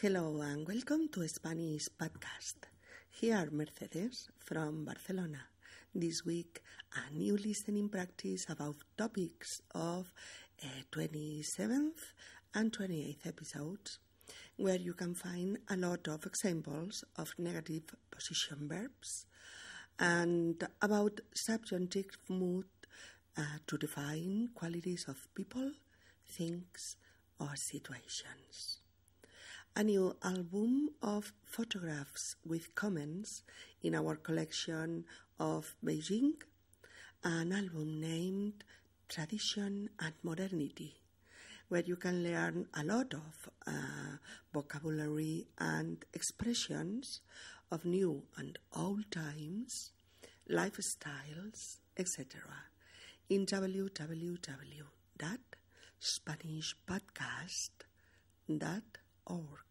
Hello and welcome to Spanish podcast. Here Mercedes from Barcelona. This week a new listening practice about topics of uh, 27th and 28th episodes where you can find a lot of examples of negative position verbs and about subjunctive mood uh, to define qualities of people, things, or situations a new album of photographs with comments in our collection of Beijing, an album named Tradition and Modernity, where you can learn a lot of uh, vocabulary and expressions of new and old times, lifestyles, etc. in www.spanishpodcast.org.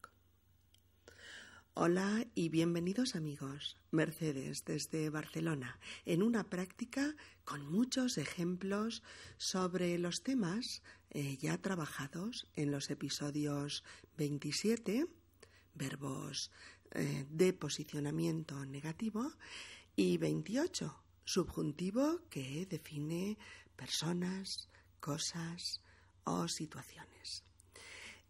Hola y bienvenidos amigos. Mercedes desde Barcelona, en una práctica con muchos ejemplos sobre los temas eh, ya trabajados en los episodios 27, verbos eh, de posicionamiento negativo, y 28, subjuntivo que define personas, cosas o situaciones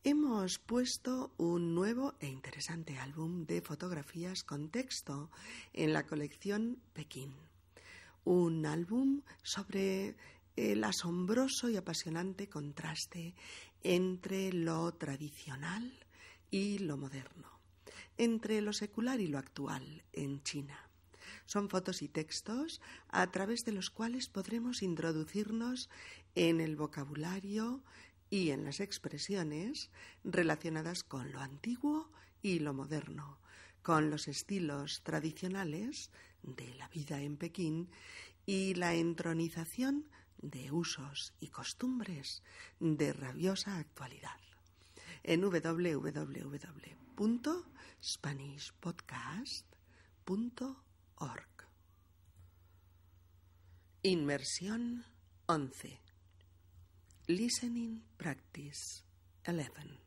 hemos puesto un nuevo e interesante álbum de fotografías con texto en la colección Pekín. Un álbum sobre el asombroso y apasionante contraste entre lo tradicional y lo moderno, entre lo secular y lo actual en China. Son fotos y textos a través de los cuales podremos introducirnos en el vocabulario, y en las expresiones relacionadas con lo antiguo y lo moderno, con los estilos tradicionales de la vida en Pekín y la entronización de usos y costumbres de rabiosa actualidad. En www.spanishpodcast.org. Inmersión 11. Listening Practice 11.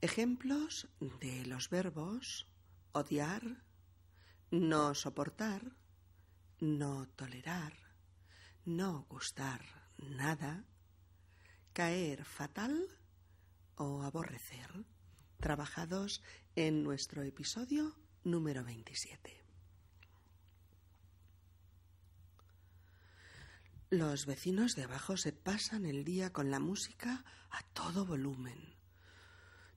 Ejemplos de los verbos odiar, no soportar, no tolerar, no gustar nada, caer fatal o aborrecer, trabajados en nuestro episodio número 27. Los vecinos de abajo se pasan el día con la música a todo volumen.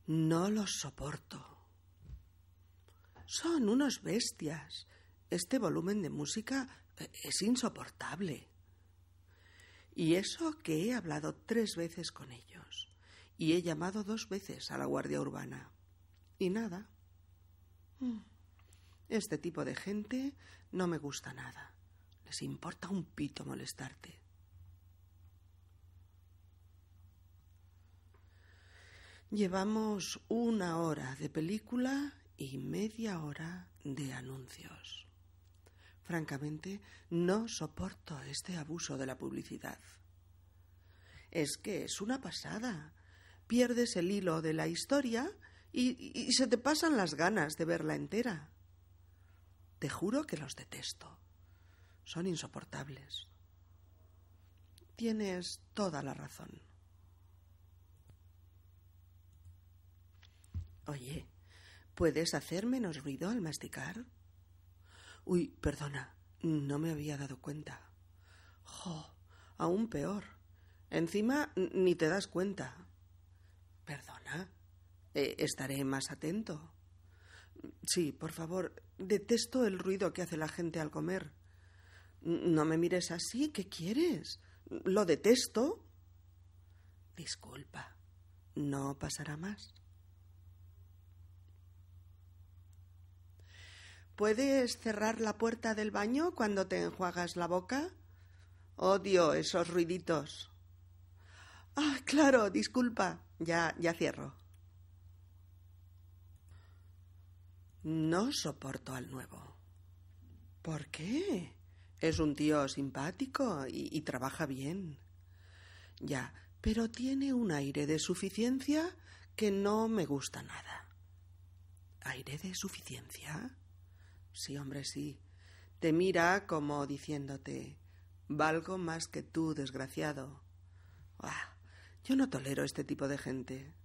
No los soporto. Son unos bestias. Este volumen de música eh, es insoportable. Y eso que he hablado tres veces con ellos. Y he llamado dos veces a la Guardia Urbana. Y nada. Mm. Este tipo de gente no me gusta nada importa un pito molestarte. Llevamos una hora de película y media hora de anuncios. Francamente, no soporto este abuso de la publicidad. Es que es una pasada. Pierdes el hilo de la historia y se te pasan las ganas de verla entera. Te juro que los detesto son insoportables. Tienes toda la razón. Oye, ¿puedes hacer menos ruido al masticar? Uy, perdona, no me había dado cuenta. Jo, aún peor. Encima ni te das cuenta. Perdona, eh, estaré más atento. Sí, por favor, detesto el ruido que hace la gente al comer. No me mires así, ¿qué quieres? Lo detesto. Disculpa, no pasará más. ¿Puedes cerrar la puerta del baño cuando te enjuagas la boca? Odio esos ruiditos. Ah, claro, disculpa. Ya, ya cierro. No soporto al nuevo. ¿Por qué? Es un tío simpático y, trabaja bien. Ya, pero tiene un aire de suficiencia que no me gusta nada. ¿Aire de suficiencia? Sí, hombre, sí. Te mira como diciéndote Valgo más que tú, desgraciado. Ah, yo no tolero este tipo de gente.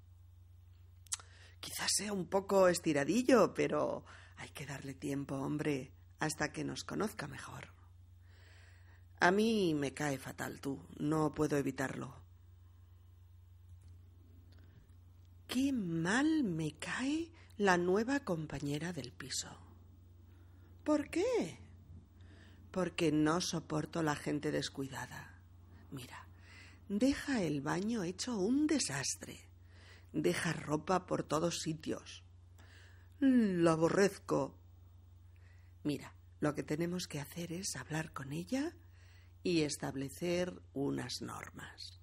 Quizás sea un poco estiradillo, pero hay que darle tiempo, hombre, hasta que nos conozca mejor. A mí me cae fatal tú, no puedo evitarlo. Qué mal me cae la nueva compañera del piso. ¿Por qué? Porque no soporto la gente descuidada. Mira, deja el baño hecho un desastre. Deja ropa por todos sitios. Lo aborrezco. Mira, lo que tenemos que hacer es hablar con ella y establecer unas normas.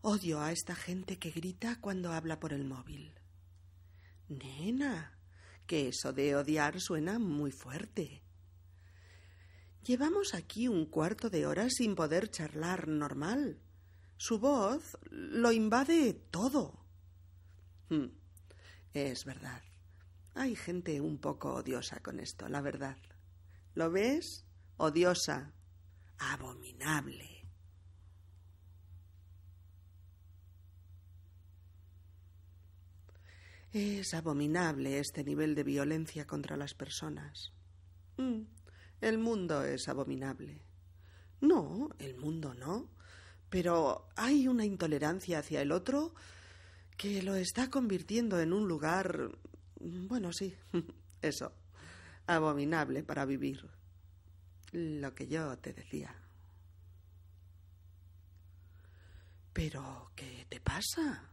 Odio a esta gente que grita cuando habla por el móvil. Nena, que eso de odiar suena muy fuerte. Llevamos aquí un cuarto de hora sin poder charlar normal. Su voz lo invade todo. Hmm, es verdad. Hay gente un poco odiosa con esto, la verdad. ¿Lo ves? Odiosa. Abominable. Es abominable este nivel de violencia contra las personas. Mm, el mundo es abominable. No, el mundo no. Pero hay una intolerancia hacia el otro que lo está convirtiendo en un lugar. Bueno, sí, eso. Abominable para vivir. Lo que yo te decía. Pero, ¿qué te pasa?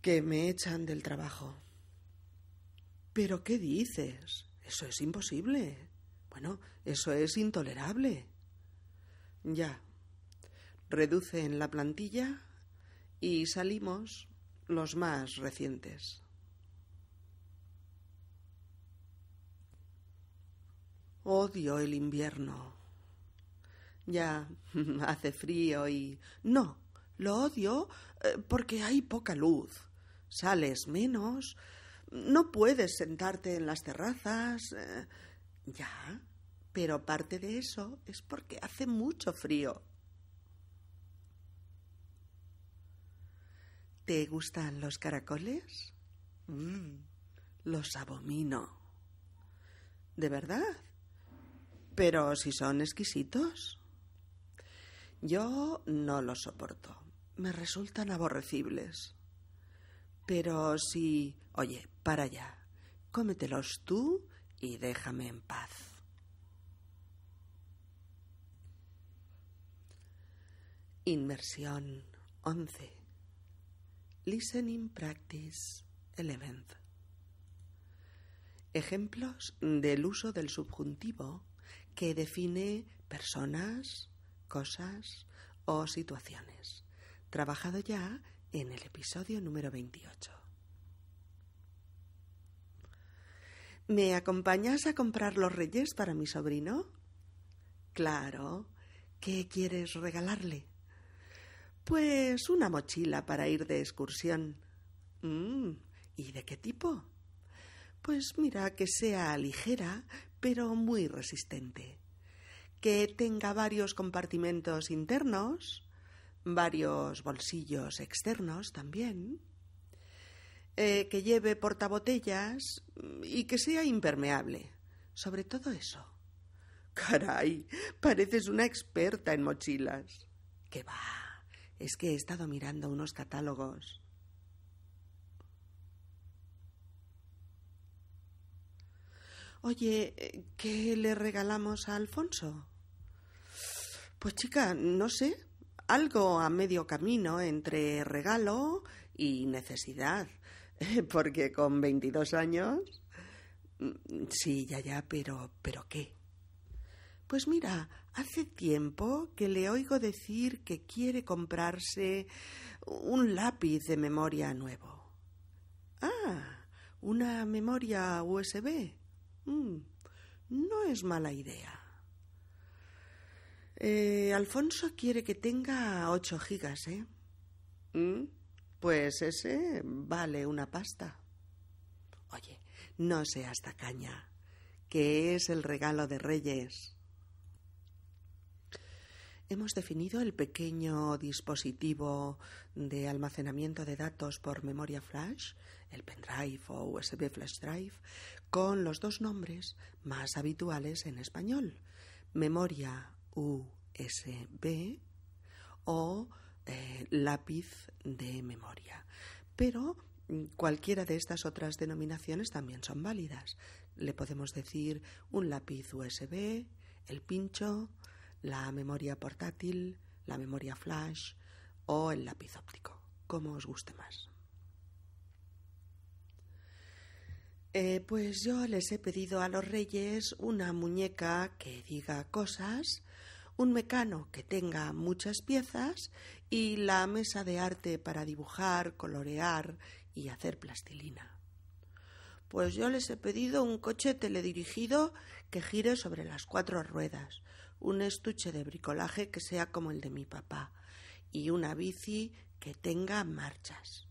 que me echan del trabajo. ¿Pero qué dices? Eso es imposible. Bueno, eso es intolerable. Ya. Reduce en la plantilla y salimos los más recientes. Odio el invierno. Ya hace frío y... No, lo odio eh, porque hay poca luz sales menos, no puedes sentarte en las terrazas. Eh, ya, pero parte de eso es porque hace mucho frío. ¿Te gustan los caracoles? Mm, los abomino. ¿De verdad? Pero si son exquisitos. Yo no los soporto. Me resultan aborrecibles. Pero si... Oye, para allá. Cómetelos tú y déjame en paz. Inmersión 11. Listening Practice 11. Ejemplos del uso del subjuntivo que define personas, cosas o situaciones. Trabajado ya en el episodio número 28. ¿Me acompañas a comprar los reyes para mi sobrino? Claro. ¿Qué quieres regalarle? Pues una mochila para ir de excursión. Mm, ¿Y de qué tipo? Pues mira, que sea ligera, pero muy resistente. Que tenga varios compartimentos internos varios bolsillos externos también, eh, que lleve portabotellas y que sea impermeable. Sobre todo eso. Caray, pareces una experta en mochilas. ¿Qué va? Es que he estado mirando unos catálogos. Oye, ¿qué le regalamos a Alfonso? Pues chica, no sé algo a medio camino entre regalo y necesidad, porque con 22 años... Mm, sí, ya, ya, pero... ¿pero qué? Pues mira, hace tiempo que le oigo decir que quiere comprarse un lápiz de memoria nuevo. Ah, una memoria USB. Mm, no es mala idea. Eh, Alfonso quiere que tenga ocho gigas, ¿eh? ¿Mm? Pues ese vale una pasta. Oye, no seas tacaña, que es el regalo de Reyes. Hemos definido el pequeño dispositivo de almacenamiento de datos por memoria flash, el pendrive o USB flash drive, con los dos nombres más habituales en español, memoria USB o eh, lápiz de memoria. Pero mm, cualquiera de estas otras denominaciones también son válidas. Le podemos decir un lápiz USB, el pincho, la memoria portátil, la memoria flash o el lápiz óptico, como os guste más. Eh, pues yo les he pedido a los reyes una muñeca que diga cosas un mecano que tenga muchas piezas y la mesa de arte para dibujar, colorear y hacer plastilina. Pues yo les he pedido un coche teledirigido que gire sobre las cuatro ruedas, un estuche de bricolaje que sea como el de mi papá y una bici que tenga marchas.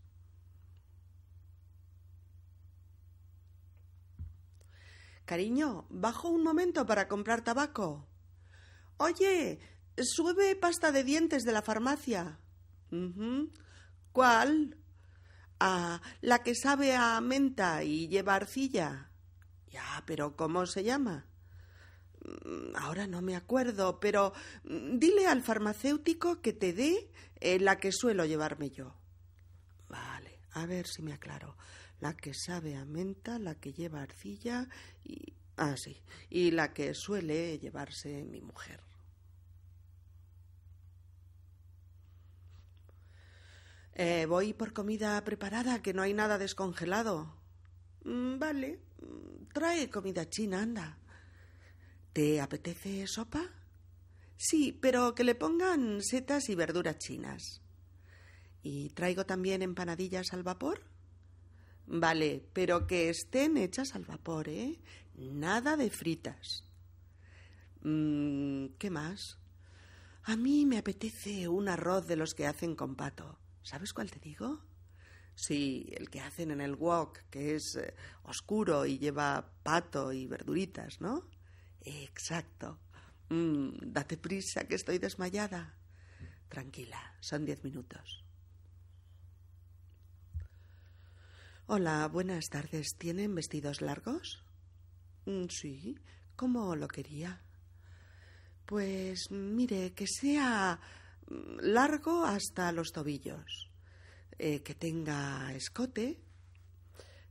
Cariño, bajo un momento para comprar tabaco. Oye, sube pasta de dientes de la farmacia. ¿Cuál? Ah, la que sabe a menta y lleva arcilla. Ya, pero ¿cómo se llama? Mm, ahora no me acuerdo, pero mm, dile al farmacéutico que te dé eh, la que suelo llevarme yo. Vale, a ver si me aclaro. La que sabe a menta, la que lleva arcilla y... Ah, sí, y la que suele llevarse mi mujer. Eh, voy por comida preparada, que no hay nada descongelado. Mm, vale, trae comida china, anda. ¿Te apetece sopa? Sí, pero que le pongan setas y verduras chinas. ¿Y traigo también empanadillas al vapor? Vale, pero que estén hechas al vapor, ¿eh? Nada de fritas. Mm, ¿Qué más? A mí me apetece un arroz de los que hacen con pato. ¿Sabes cuál te digo? Sí, el que hacen en el wok, que es eh, oscuro y lleva pato y verduritas, ¿no? Exacto. Mm, date prisa, que estoy desmayada. Tranquila, son diez minutos. Hola, buenas tardes. ¿Tienen vestidos largos? Mm, sí. ¿Cómo lo quería? Pues mire, que sea largo hasta los tobillos, eh, que tenga escote,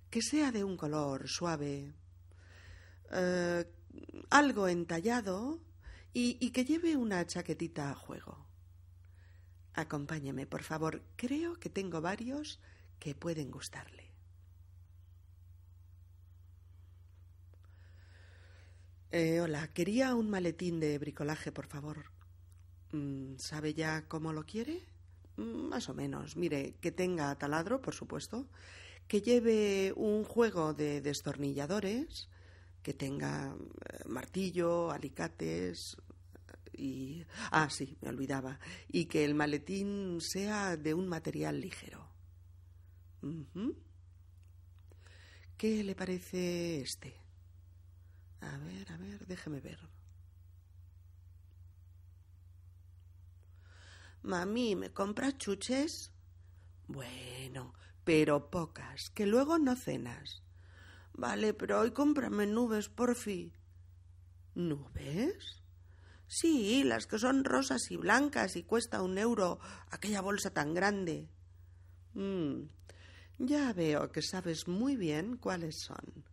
que sea de un color suave, eh, algo entallado y, que lleve una chaquetita a juego. Acompáñeme, por favor. Creo que tengo varios que pueden gustarle. Eh, hola, quería un maletín de bricolaje, por favor. Mm, ¿Sabe ya cómo lo quiere? Mm, más o menos. Mire, que tenga taladro, por supuesto, que lleve un juego de destornilladores, que tenga eh, martillo, alicates y... Ah, sí, me olvidaba. Y que el maletín sea de un material ligero. ¿Qué le parece este? A ver, a ver, déjeme ver. Mami, ¿me compras chuches? Bueno, pero pocas, que luego no cenas. Vale, pero hoy cómprame nubes, porfi. ¿Nubes? Sí, las que son rosas y blancas y cuesta un euro aquella bolsa tan grande. Mm, ya veo que sabes muy bien cuáles son.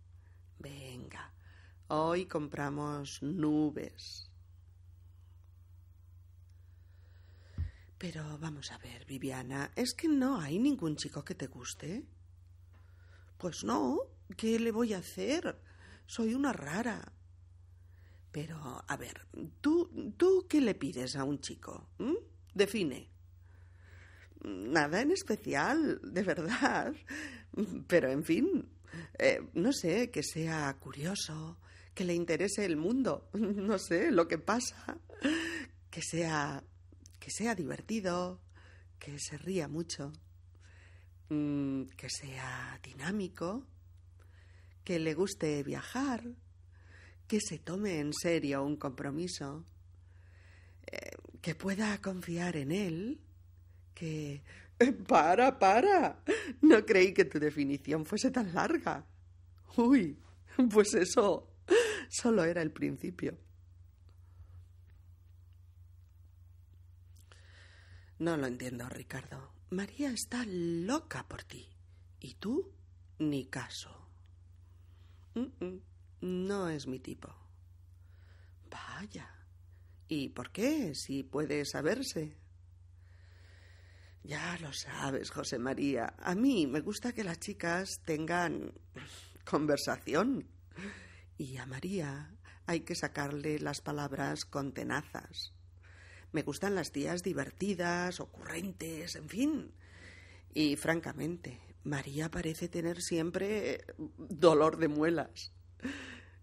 Venga, hoy compramos nubes. Pero vamos a ver, Viviana, ¿es que no hay ningún chico que te guste? Pues no, ¿qué le voy a hacer? Soy una rara. Pero, a ver, ¿tú, tú qué le pides a un chico? ¿Mm? Define. Nada en especial, de verdad. Pero, en fin, eh, no sé, que sea curioso, que le interese el mundo, no sé, lo que pasa, que sea que sea divertido, que se ría mucho, mm, que sea dinámico, que le guste viajar, que se tome en serio un compromiso, eh, que pueda confiar en él, que... Para, para. No creí que tu definición fuese tan larga. Uy, pues eso solo era el principio. No lo entiendo, Ricardo. María está loca por ti. ¿Y tú? Ni caso. No es mi tipo. Vaya. ¿Y por qué? Si puede saberse. Ya lo sabes, José María. A mí me gusta que las chicas tengan conversación. Y a María hay que sacarle las palabras con tenazas. Me gustan las tías divertidas, ocurrentes, en fin. Y francamente, María parece tener siempre dolor de muelas.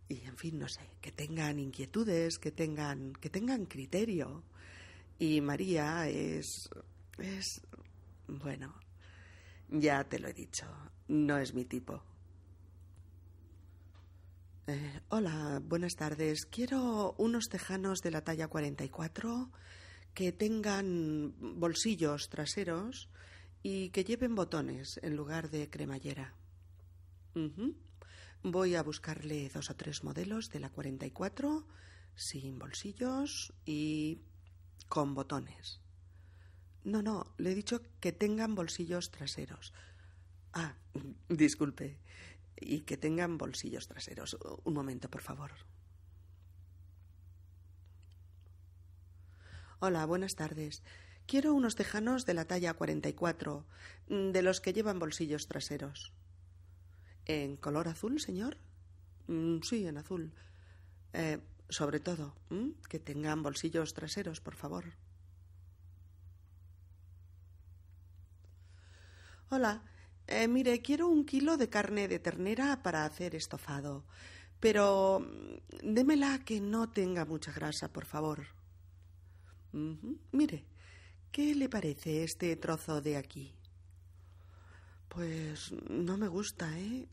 Y en fin, no sé, que tengan inquietudes, que tengan, que tengan criterio. Y María es es bueno, ya te lo he dicho, no es mi tipo. Eh, hola, buenas tardes. Quiero unos tejanos de la talla 44 que tengan bolsillos traseros y que lleven botones en lugar de cremallera. Voy a buscarle dos o tres modelos de la 44 sin bolsillos y con botones. No, no, le he dicho que tengan bolsillos traseros. Ah, disculpe. Y que tengan bolsillos traseros. Un momento, por favor. Hola, buenas tardes. Quiero unos tejanos de la talla 44, mm, de los que llevan bolsillos traseros. ¿En color azul, señor? Mm, sí, en azul. Eh, sobre todo, que tengan bolsillos traseros, por favor. Hola, eh, mire, quiero un kilo de carne de ternera para hacer estofado, pero mm, démela que no tenga mucha grasa, por favor. Mire, ¿qué le parece este trozo de aquí? Pues no me gusta, ¿eh?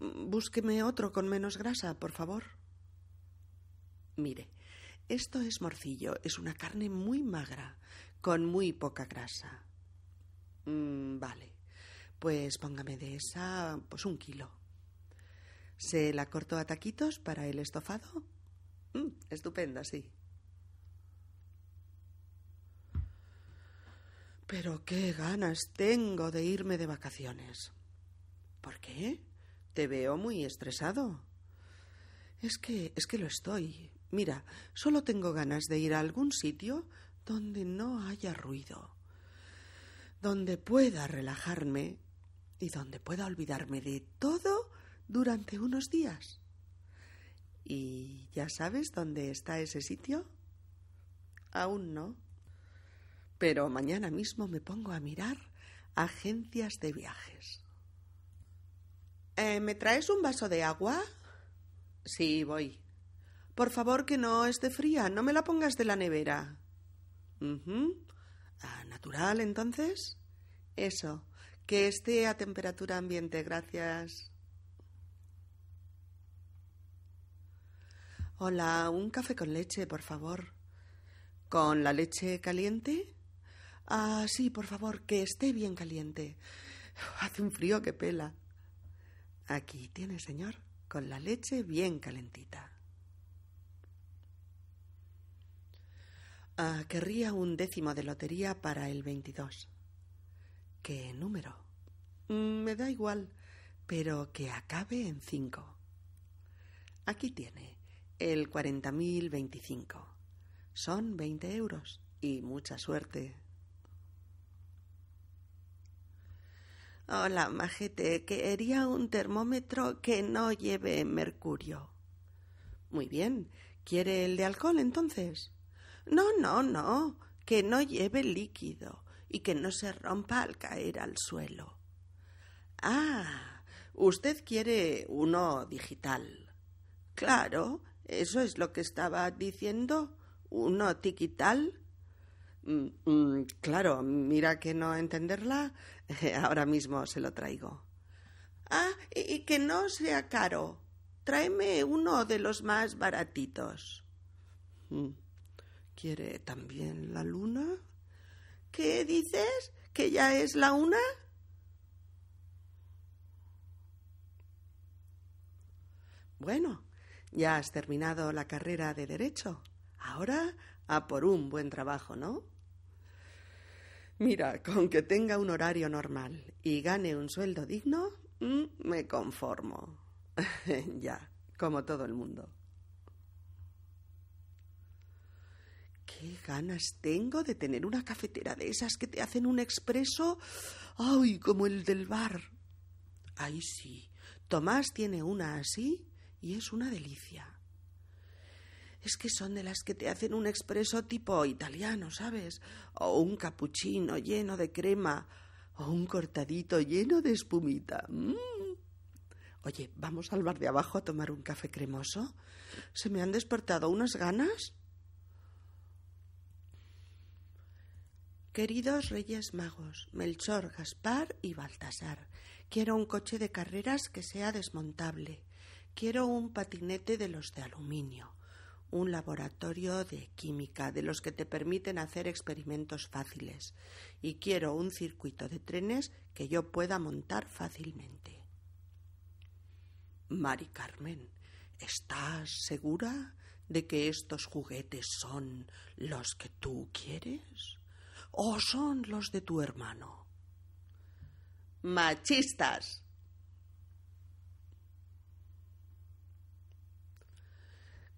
Búsqueme otro con menos grasa, por favor. Mire, esto es morcillo, es una carne muy magra, con muy poca grasa. Mm, vale, pues póngame de esa, pues un kilo. ¿Se la corto a taquitos para el estofado? Mm, estupendo, sí. Pero qué ganas tengo de irme de vacaciones. ¿Por qué? Te veo muy estresado. Es que es que lo estoy. Mira, solo tengo ganas de ir a algún sitio donde no haya ruido, donde pueda relajarme y donde pueda olvidarme de todo durante unos días. ¿Y ya sabes dónde está ese sitio? Aún no pero mañana mismo me pongo a mirar agencias de viajes. Eh, ¿Me traes un vaso de agua? Sí, voy. Por favor, que no esté fría, no me la pongas de la nevera. Ah, ¿Natural, entonces? Eso, que esté a temperatura ambiente, gracias. Hola, un café con leche, por favor. ¿Con la leche caliente? Ah, sí, por favor, que esté bien caliente. Hace un frío que pela. Aquí tiene, señor, con la leche bien calentita. Ah, querría un décimo de lotería para el 22. ¿Qué número? Mm, me da igual, pero que acabe en cinco. Aquí tiene, el cuarenta mil veinticinco. Son veinte euros y mucha suerte. Hola, majete. Quería un termómetro que no lleve mercurio. Muy bien. ¿Quiere el de alcohol entonces? No, no, no. Que no lleve líquido y que no se rompa al caer al suelo. Ah, usted quiere uno digital. Claro, eso es lo que estaba diciendo. ¿Uno tiquital? Mm, mm, claro, mira que no entenderla, ahora mismo se lo traigo. Ah, y, que no sea caro. Tráeme uno de los más baratitos. Mm, ¿Quiere también la luna? ¿Qué dices? ¿Que ya es la una? Bueno, ya has terminado la carrera de Derecho. Ahora a por un buen trabajo, ¿no? Mira, con que tenga un horario normal y gane un sueldo digno, mm, me conformo. ya, como todo el mundo. Qué ganas tengo de tener una cafetera de esas que te hacen un expreso. ¡Ay, como el del bar! Ay, sí. Tomás tiene una así y es una delicia. Es que son de las que te hacen un expreso tipo italiano, ¿sabes? O un cappuccino lleno de crema, o un cortadito lleno de espumita. Mm. Oye, ¿vamos al bar de abajo a tomar un café cremoso? ¿Se me han despertado unas ganas? Queridos Reyes Magos, Melchor, Gaspar y Baltasar, quiero un coche de carreras que sea desmontable. Quiero un patinete de los de aluminio un laboratorio de química de los que te permiten hacer experimentos fáciles y quiero un circuito de trenes que yo pueda montar fácilmente. Mari Carmen, ¿estás segura de que estos juguetes son los que tú quieres o son los de tu hermano? Machistas.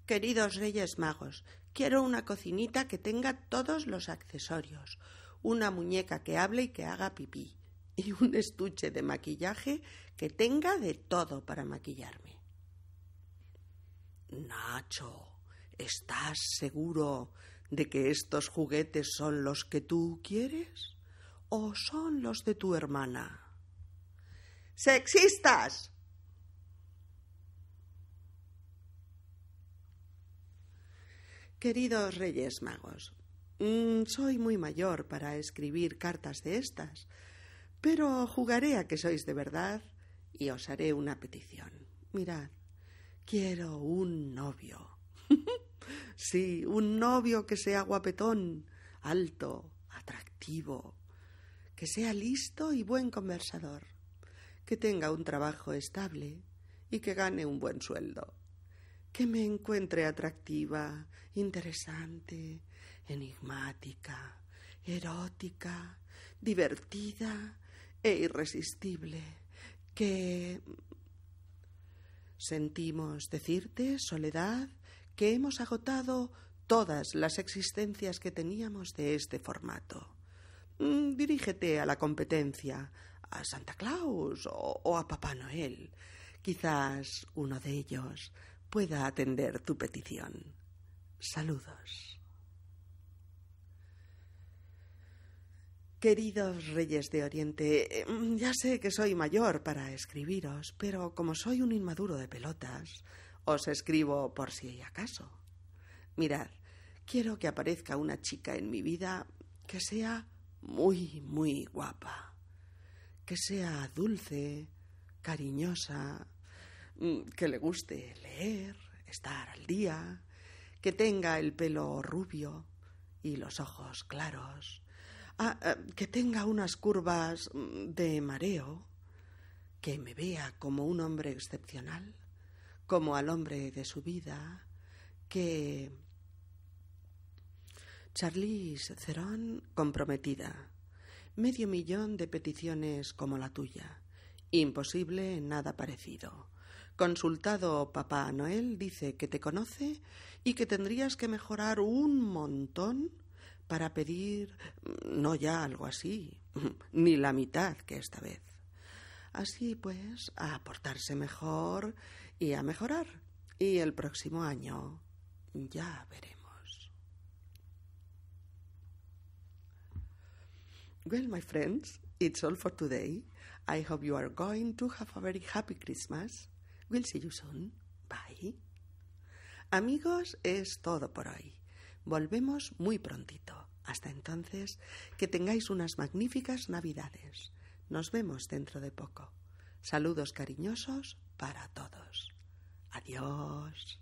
Queridos Reyes Magos, quiero una cocinita que tenga todos los accesorios, una muñeca que hable y que haga pipí, y un estuche de maquillaje que tenga de todo para maquillarme. Nacho, ¿estás seguro de que estos juguetes son los que tú quieres? ¿O son los de tu hermana? ¡Sexistas! Queridos Reyes Magos, mm, soy muy mayor para escribir cartas de estas, pero jugaré a que sois de verdad y os haré una petición. Mirad, quiero un novio. sí, un novio que sea guapetón, alto, atractivo, que sea listo y buen conversador, que tenga un trabajo estable y que gane un buen sueldo que me encuentre atractiva, interesante, enigmática, erótica, divertida e irresistible, que sentimos decirte, Soledad, que hemos agotado todas las existencias que teníamos de este formato. Mm, dirígete a la competencia, a Santa Claus o, o a Papá Noel. Quizás uno de ellos pueda atender tu petición. Saludos. Queridos reyes de Oriente, em, ya sé que soy mayor para escribiros, pero como soy un inmaduro de pelotas, os escribo por si acaso. Mirad, quiero que aparezca una chica en mi vida que sea muy, muy guapa, que sea dulce, cariñosa, Mm, que le guste leer, estar al día, que tenga el pelo rubio y los ojos claros, ah, eh, que tenga unas curvas mm, de mareo, que me vea como un hombre excepcional, como al hombre de su vida, que... Charlize Theron comprometida. Medio millón de peticiones como la tuya. Imposible nada parecido. Consultado Papá Noel dice que te conoce y que tendrías que mejorar un montón para pedir no ya algo así, ni la mitad que esta vez. Así pues, a portarse mejor y a mejorar. Y el próximo año ya veremos. Well, my friends, it's all for today. I hope you are going to have a very happy Christmas. We'll see you soon. Bye. Amigos, es todo por hoy. Volvemos muy prontito. Hasta entonces, que tengáis unas magníficas Navidades. Nos vemos dentro de poco. Saludos cariñosos para todos. Adiós.